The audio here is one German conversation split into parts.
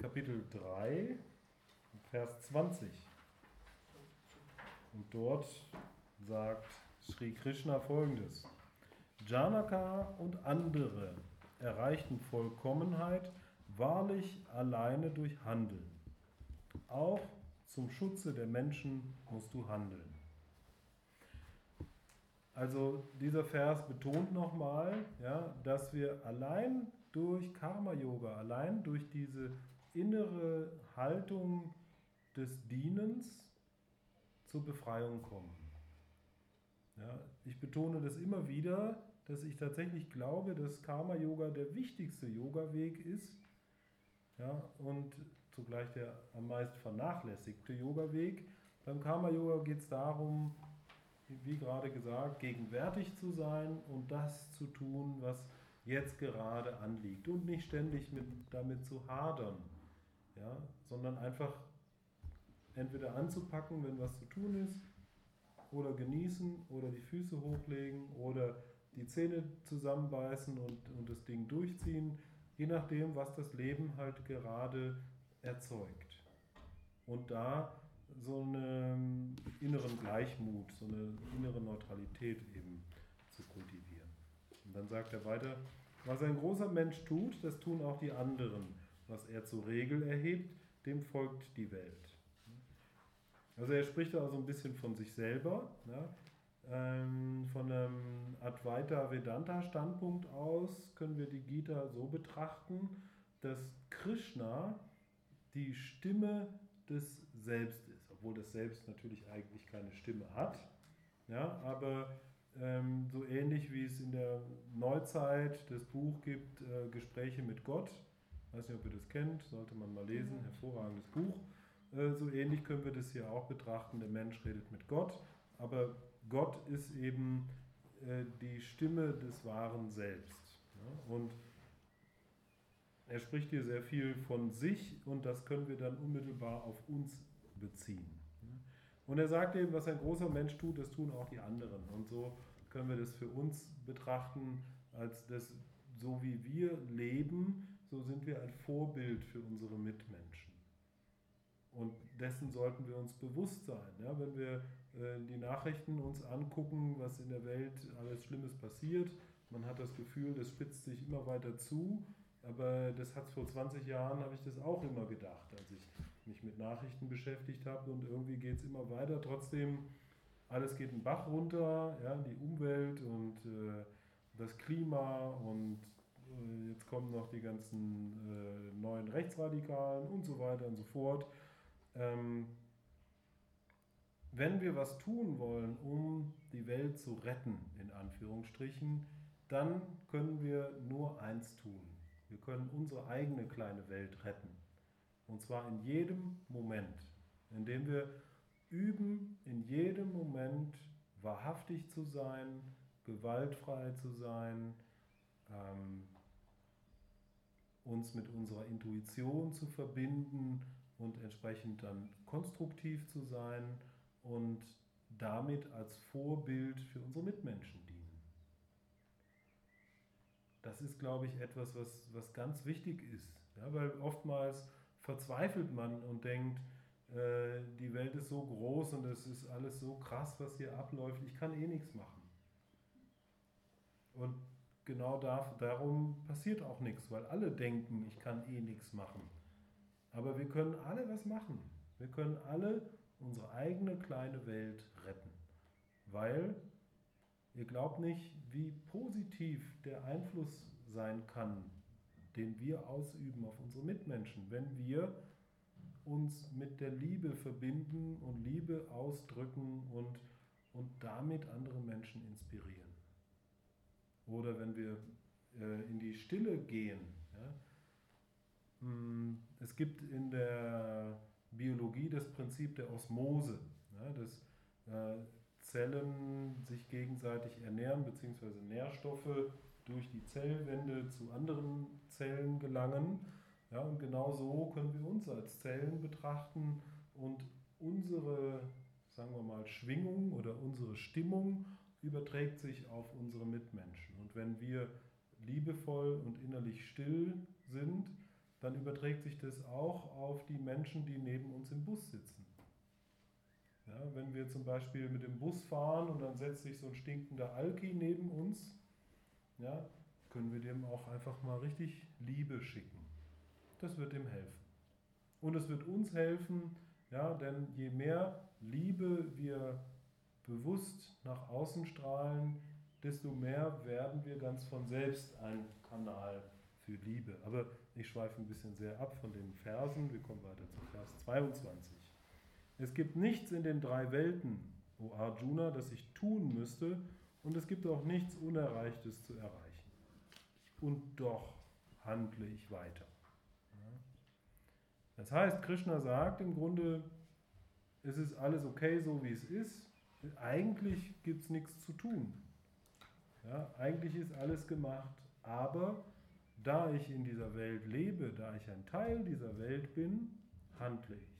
Kapitel 3, Vers 20. Und dort sagt Sri Krishna folgendes. Janaka und andere erreichten Vollkommenheit wahrlich alleine durch Handeln. Auch zum Schutze der Menschen musst du handeln. Also dieser Vers betont nochmal, ja, dass wir allein durch Karma-Yoga, allein durch diese innere Haltung des Dienens zur Befreiung kommen. Ja, ich betone das immer wieder, dass ich tatsächlich glaube, dass Karma-Yoga der wichtigste Yoga-Weg ist ja, und zugleich der am meisten vernachlässigte Yoga-Weg. Beim Karma-Yoga geht es darum, wie gerade gesagt, gegenwärtig zu sein und das zu tun, was jetzt gerade anliegt und nicht ständig mit, damit zu hadern, ja, sondern einfach entweder anzupacken, wenn was zu tun ist, oder genießen oder die Füße hochlegen oder die Zähne zusammenbeißen und, und das Ding durchziehen, je nachdem, was das Leben halt gerade erzeugt. Und da so einen inneren Gleichmut, so eine innere Neutralität eben zu kultivieren. Und dann sagt er weiter, was ein großer Mensch tut, das tun auch die anderen. Was er zur Regel erhebt, dem folgt die Welt. Also er spricht da also ein bisschen von sich selber, ja. ähm, von einem Advaita Vedanta Standpunkt aus können wir die Gita so betrachten, dass Krishna die Stimme des Selbst ist, obwohl das Selbst natürlich eigentlich keine Stimme hat. Ja, aber ähm, so ähnlich wie es in der Neuzeit das Buch gibt, äh, Gespräche mit Gott, weiß nicht, ob ihr das kennt, sollte man mal lesen, hervorragendes Buch. Äh, so ähnlich können wir das hier auch betrachten, der Mensch redet mit Gott, aber Gott ist eben äh, die Stimme des wahren Selbst. Und er spricht hier sehr viel von sich und das können wir dann unmittelbar auf uns beziehen. Und er sagt eben, was ein großer Mensch tut, das tun auch die anderen. Und so können wir das für uns betrachten, als das, so wie wir leben, so sind wir ein Vorbild für unsere Mitmenschen. Und dessen sollten wir uns bewusst sein. Ja, wenn wir äh, die Nachrichten uns angucken, was in der Welt alles Schlimmes passiert, man hat das Gefühl, das spitzt sich immer weiter zu aber das hat vor 20 Jahren, habe ich das auch immer gedacht, als ich mich mit Nachrichten beschäftigt habe und irgendwie geht es immer weiter. Trotzdem, alles geht einen Bach runter, ja, die Umwelt und äh, das Klima und jetzt kommen noch die ganzen äh, neuen Rechtsradikalen und so weiter und so fort. Ähm, wenn wir was tun wollen, um die Welt zu retten, in Anführungsstrichen, dann können wir nur eins tun wir können unsere eigene kleine Welt retten. Und zwar in jedem Moment, indem wir üben, in jedem Moment wahrhaftig zu sein, gewaltfrei zu sein, ähm, uns mit unserer Intuition zu verbinden und entsprechend dann konstruktiv zu sein und damit als Vorbild für unsere Mitmenschen dienen das ist, glaube ich, etwas, was, was ganz wichtig ist. Ja, weil oftmals verzweifelt man und denkt, äh, die Welt ist so groß und es ist alles so krass, was hier abläuft, ich kann eh nichts machen. Und genau da, darum passiert auch nichts, weil alle denken, ich kann eh nichts machen. Aber wir können alle was machen. Wir können alle unsere eigene kleine Welt retten. Weil Ihr glaubt nicht, wie positiv der Einfluss sein kann, den wir ausüben auf unsere Mitmenschen, wenn wir uns mit der Liebe verbinden und Liebe ausdrücken und, und damit andere Menschen inspirieren. Oder wenn wir äh, in die Stille gehen. Hm, es gibt in der Biologie das Prinzip der Osmose. Ja? Das, äh, Zellen sich gegenseitig ernähren, beziehungsweise Nährstoffe durch die Zellwände zu anderen Zellen gelangen. Ja, und genau so können wir uns als Zellen betrachten und unsere, sagen wir mal, Schwingung oder unsere Stimmung überträgt sich auf unsere Mitmenschen. Und wenn wir liebevoll und innerlich still sind, dann überträgt sich das auch auf die Menschen, die neben uns im Bus sitzen. Ja, wenn wir zum Beispiel mit dem Bus fahren und dann setzt sich so ein stinkender Alki neben uns, ja, können wir dem auch einfach mal richtig Liebe schicken. Das wird ihm helfen. Und es wird uns helfen, ja, denn je mehr Liebe wir bewusst nach außen strahlen, desto mehr werden wir ganz von selbst ein Kanal für Liebe. Aber ich schweife ein bisschen sehr ab von den Versen. Wir kommen weiter zu Vers 22. Es gibt nichts in den drei Welten, o Arjuna, das ich tun müsste, und es gibt auch nichts Unerreichtes zu erreichen. Und doch handle ich weiter. Das heißt, Krishna sagt im Grunde, es ist alles okay, so wie es ist. Eigentlich gibt es nichts zu tun. Ja, eigentlich ist alles gemacht, aber da ich in dieser Welt lebe, da ich ein Teil dieser Welt bin, handle ich.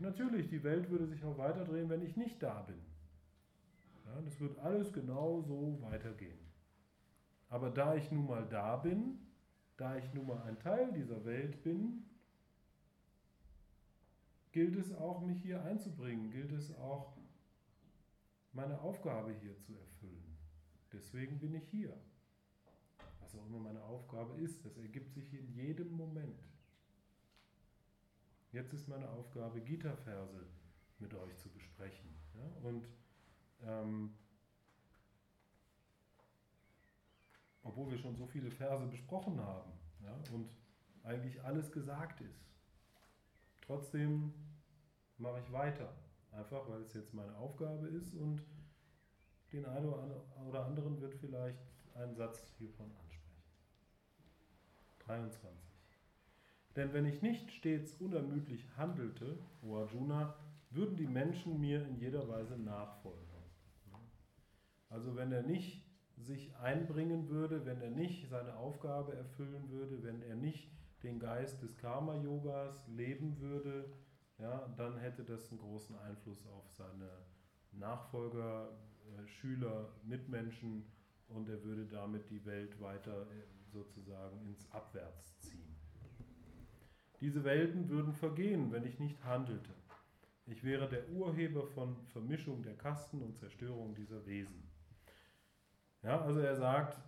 Natürlich, die Welt würde sich auch weiterdrehen, wenn ich nicht da bin. Ja, das wird alles genau so weitergehen. Aber da ich nun mal da bin, da ich nun mal ein Teil dieser Welt bin, gilt es auch, mich hier einzubringen, gilt es auch, meine Aufgabe hier zu erfüllen. Deswegen bin ich hier. Was auch immer meine Aufgabe ist, das ergibt sich in jedem Moment. Jetzt ist meine Aufgabe, Gita-Verse mit euch zu besprechen. Ja? Und ähm, obwohl wir schon so viele Verse besprochen haben ja, und eigentlich alles gesagt ist, trotzdem mache ich weiter. Einfach weil es jetzt meine Aufgabe ist und den einen oder anderen wird vielleicht ein Satz hiervon ansprechen. 23. Denn wenn ich nicht stets unermüdlich handelte, O Arjuna, würden die Menschen mir in jeder Weise nachfolgen. Also wenn er nicht sich einbringen würde, wenn er nicht seine Aufgabe erfüllen würde, wenn er nicht den Geist des Karma-Yogas leben würde, ja, dann hätte das einen großen Einfluss auf seine Nachfolger, äh, Schüler, Mitmenschen und er würde damit die Welt weiter äh, sozusagen ins Abwärts ziehen. Diese Welten würden vergehen, wenn ich nicht handelte. Ich wäre der Urheber von Vermischung der Kasten und Zerstörung dieser Wesen. Ja, also er sagt,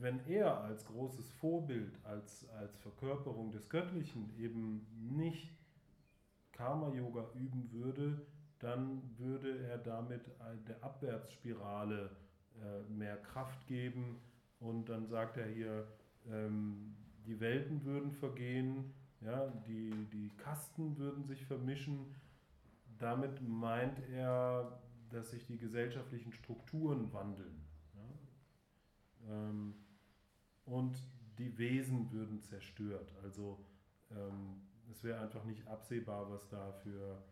wenn er als großes Vorbild, als, als Verkörperung des Göttlichen eben nicht Karma-Yoga üben würde, dann würde er damit der Abwärtsspirale äh, mehr Kraft geben. Und dann sagt er hier, ähm, die Welten würden vergehen, ja, die, die Kasten würden sich vermischen. Damit meint er, dass sich die gesellschaftlichen Strukturen wandeln. Ja. Ähm, und die Wesen würden zerstört. Also ähm, es wäre einfach nicht absehbar, was da für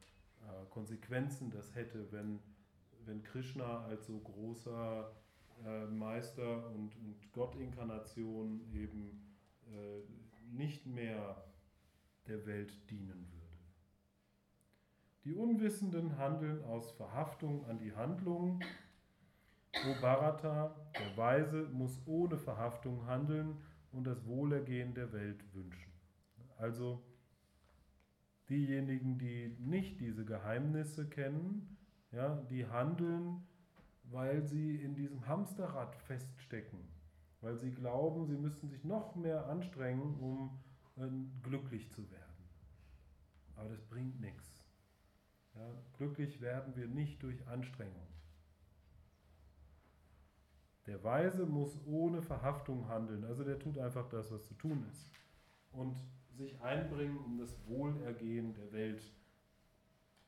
äh, Konsequenzen das hätte, wenn, wenn Krishna als so großer äh, Meister und, und Gottinkarnation eben äh, nicht mehr der Welt dienen würde. Die Unwissenden handeln aus Verhaftung an die Handlung. O Bharata, der Weise, muss ohne Verhaftung handeln und das Wohlergehen der Welt wünschen. Also diejenigen, die nicht diese Geheimnisse kennen, ja, die handeln, weil sie in diesem Hamsterrad feststecken, weil sie glauben, sie müssten sich noch mehr anstrengen, um glücklich zu werden. Aber das bringt nichts. Ja, glücklich werden wir nicht durch Anstrengung. Der Weise muss ohne Verhaftung handeln. Also der tut einfach das, was zu tun ist. Und sich einbringen, um das Wohlergehen der Welt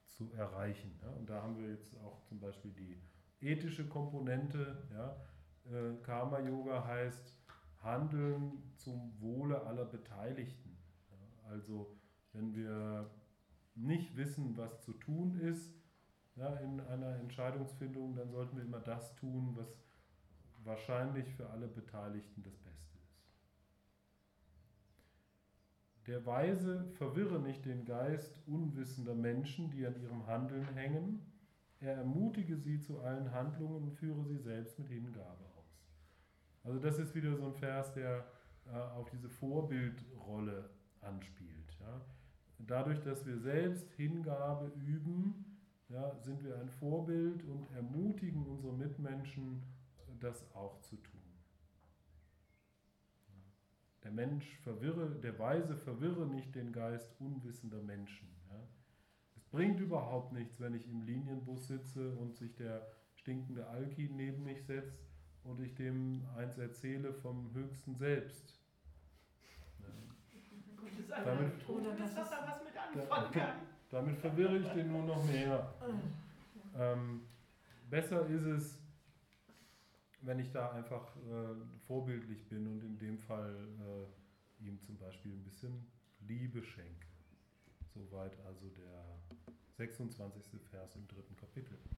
zu erreichen. Ja, und da haben wir jetzt auch zum Beispiel die ethische Komponente. Ja, äh, Karma-Yoga heißt Handeln zum Wohle aller Beteiligten. Ja, also wenn wir nicht wissen, was zu tun ist in einer Entscheidungsfindung, dann sollten wir immer das tun, was wahrscheinlich für alle Beteiligten das Beste ist. Der Weise verwirre nicht den Geist unwissender Menschen, die an ihrem Handeln hängen. Er ermutige sie zu allen Handlungen und führe sie selbst mit Hingabe aus. Also das ist wieder so ein Vers, der äh, auf diese Vorbildrolle anspielt. Ja. Dadurch, dass wir selbst Hingabe üben, ja, sind wir ein Vorbild und ermutigen unsere Mitmenschen, das auch zu tun. Der Mensch verwirre, der Weise verwirre nicht den Geist unwissender Menschen. Ja. Es bringt überhaupt nichts, wenn ich im Linienbus sitze und sich der stinkende Alki neben mich setzt und ich dem eins erzähle vom höchsten Selbst. Ja. Damit, oder dass er was mit anfangen kann. Damit verwirre ich den nur noch mehr. Ähm, besser ist es, wenn ich da einfach äh, vorbildlich bin und in dem Fall äh, ihm zum Beispiel ein bisschen Liebe schenke. Soweit also der 26. Vers im dritten Kapitel.